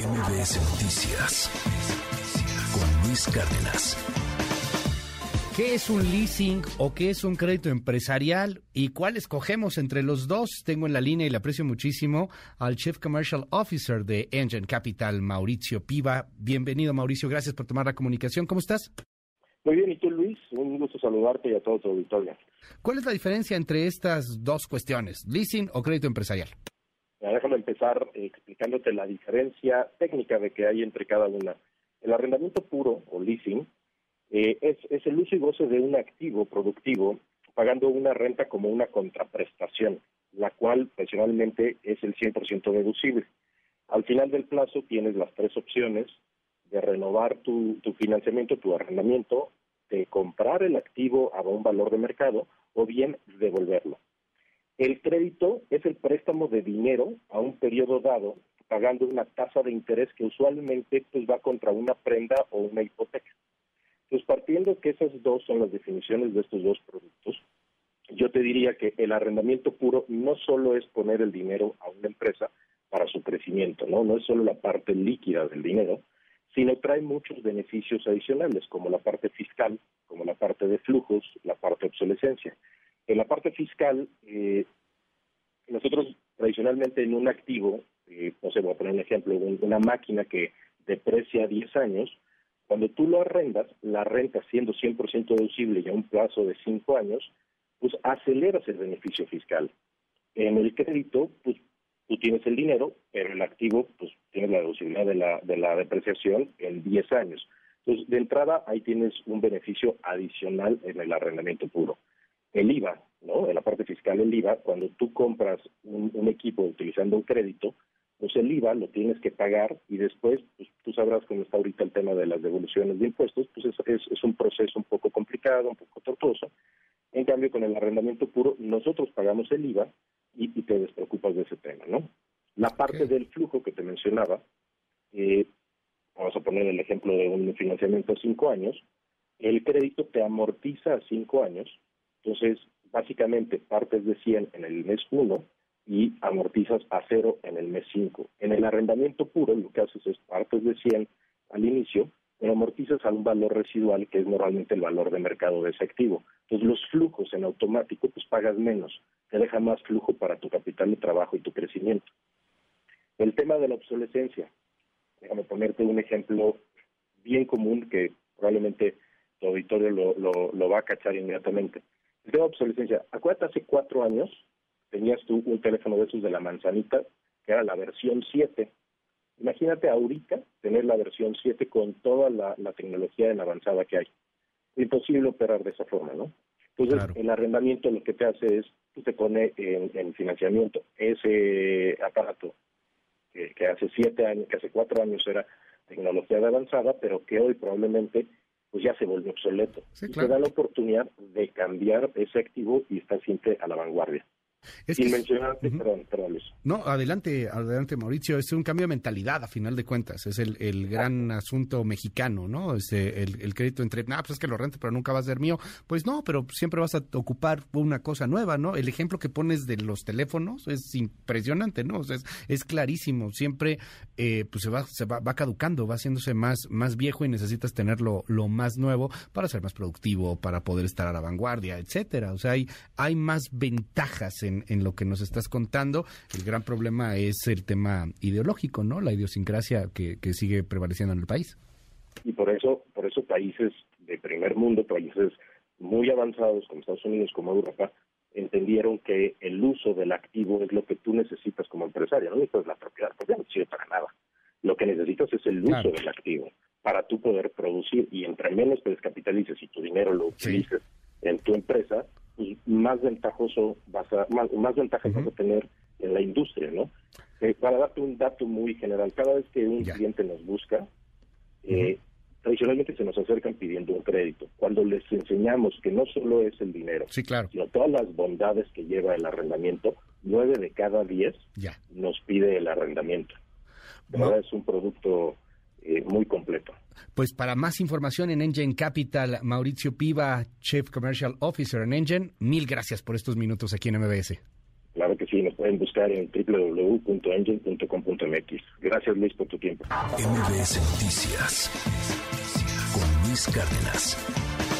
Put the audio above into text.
MBS Noticias con Luis Cárdenas. ¿Qué es un leasing o qué es un crédito empresarial y cuál escogemos entre los dos? Tengo en la línea y le aprecio muchísimo al Chief Commercial Officer de Engine Capital, Mauricio Piva. Bienvenido, Mauricio. Gracias por tomar la comunicación. ¿Cómo estás? Muy bien, ¿y tú, Luis? Un gusto saludarte y a todo tu auditorio. ¿Cuál es la diferencia entre estas dos cuestiones, leasing o crédito empresarial? Déjame empezar explicándote la diferencia técnica de que hay entre cada una. El arrendamiento puro o leasing eh, es, el uso y goce de un activo productivo pagando una renta como una contraprestación, la cual personalmente es el 100% deducible. Al final del plazo tienes las tres opciones de renovar tu financiamiento, tu arrendamiento, de comprar el activo a un valor de mercado o bien devolverlo. El crédito es el préstamo de dinero a un periodo dado, pagando una tasa de interés que usualmente pues, va contra una prenda o una hipoteca. Pues partiendo que esas dos son las definiciones de estos dos productos, yo te diría que el arrendamiento puro no solo es poner el dinero a una empresa para su crecimiento, ¿no? No es solo la parte líquida del dinero, sino trae muchos beneficios adicionales, como la parte fiscal, como la parte de flujos, la parte de obsolescencia. En la parte fiscal, eh, nosotros tradicionalmente en un activo, eh, no sé, voy a poner un ejemplo, una máquina que deprecia 10 años, cuando tú lo arrendas, la renta siendo 100% deducible y a un plazo de 5 años, pues aceleras el beneficio fiscal. En el crédito, pues tú tienes el dinero, pero el activo, pues tienes la deducibilidad de la, de la depreciación en 10 años. Entonces, de entrada, ahí tienes un beneficio adicional en el arrendamiento puro el IVA, ¿no? En la parte fiscal el IVA, cuando tú compras un, equipo utilizando un crédito, pues el IVA lo tienes que pagar y después, pues tú sabrás cómo está ahorita el tema de las devoluciones de impuestos, pues es, es, un proceso un poco complicado, un poco tortuoso. En cambio, con el arrendamiento puro, nosotros pagamos el IVA y, te despreocupas de ese tema, ¿no? La parte del flujo que te mencionaba, eh, vamos a poner el ejemplo de un financiamiento a cinco años, el crédito te amortiza a cinco años entonces, básicamente partes de 100 en el mes 1 y amortizas a cero en el mes 5. En el arrendamiento puro lo que haces es partes de 100 al inicio, pero amortizas a un valor residual que es normalmente el valor de mercado de ese activo. Entonces los flujos en automático pues pagas menos, te deja más flujo para tu capital de trabajo y tu crecimiento. El tema de la obsolescencia, déjame ponerte un ejemplo bien común que probablemente tu auditorio lo, lo va a cachar inmediatamente de obsolescencia. Acuérdate, hace cuatro años tenías tú un teléfono de esos de la manzanita, que era la versión 7. Imagínate ahorita tener la versión 7 con toda la, tecnología en avanzada que hay. Imposible operar de esa forma, ¿no? Entonces, el arrendamiento lo que te hace es, tú te pone en, financiamiento ese aparato que, que, hace siete años, que hace cuatro años era tecnología de avanzada, pero que hoy probablemente pues ya se volvió obsoleto. y te da la oportunidad de cambiar ese activo y estar siempre a la vanguardia. Es perdón, perdón, Luis. No, adelante, adelante, Mauricio. Es un cambio de mentalidad, a final de cuentas. Es el, el gran asunto mexicano, ¿no? Este, el, el crédito entre, nah, pues es que lo rento, pero nunca va a ser mío. Pues no, pero siempre vas a ocupar una cosa nueva, ¿no? El ejemplo que pones de los teléfonos es impresionante, ¿no? O sea, es, es, clarísimo. Siempre, eh, pues se va, se va, va caducando, va haciéndose más, más viejo y necesitas tenerlo lo más nuevo para ser más productivo, para poder estar a la vanguardia, etcétera. O sea, hay, hay más ventajas en en, lo que nos estás contando. El gran problema es el tema ideológico, ¿no? La idiosincrasia que, sigue prevaleciendo en el país. Y por eso, por eso países de primer mundo, países muy avanzados como Estados Unidos, como Europa, entendieron que el uso del activo es lo que tú necesitas como empresario, no necesitas la propiedad, porque no sirve para nada. Lo que necesitas es el uso del activo para tú poder producir y entre menos te descapitalices y tu dinero lo utilices en tu empresa, más ventajoso vas a, más, más ventajas vas a tener en la industria, ¿no? Eh, para darte un dato muy general, cada vez que un cliente nos busca, eh, tradicionalmente se nos acercan pidiendo un crédito. Cuando les enseñamos que no solo es el dinero, sino todas las bondades que lleva el arrendamiento, nueve de cada diez nos pide el arrendamiento. es un producto eh, muy completo. Pues para más información en Engine Capital, Mauricio Piva, Chief Commercial Officer en Engine, mil gracias por estos minutos aquí en MBS. Claro que sí, nos pueden buscar en www.engine.com.mx. Gracias Luis por tu tiempo. MBS Noticias con Luis Cárdenas.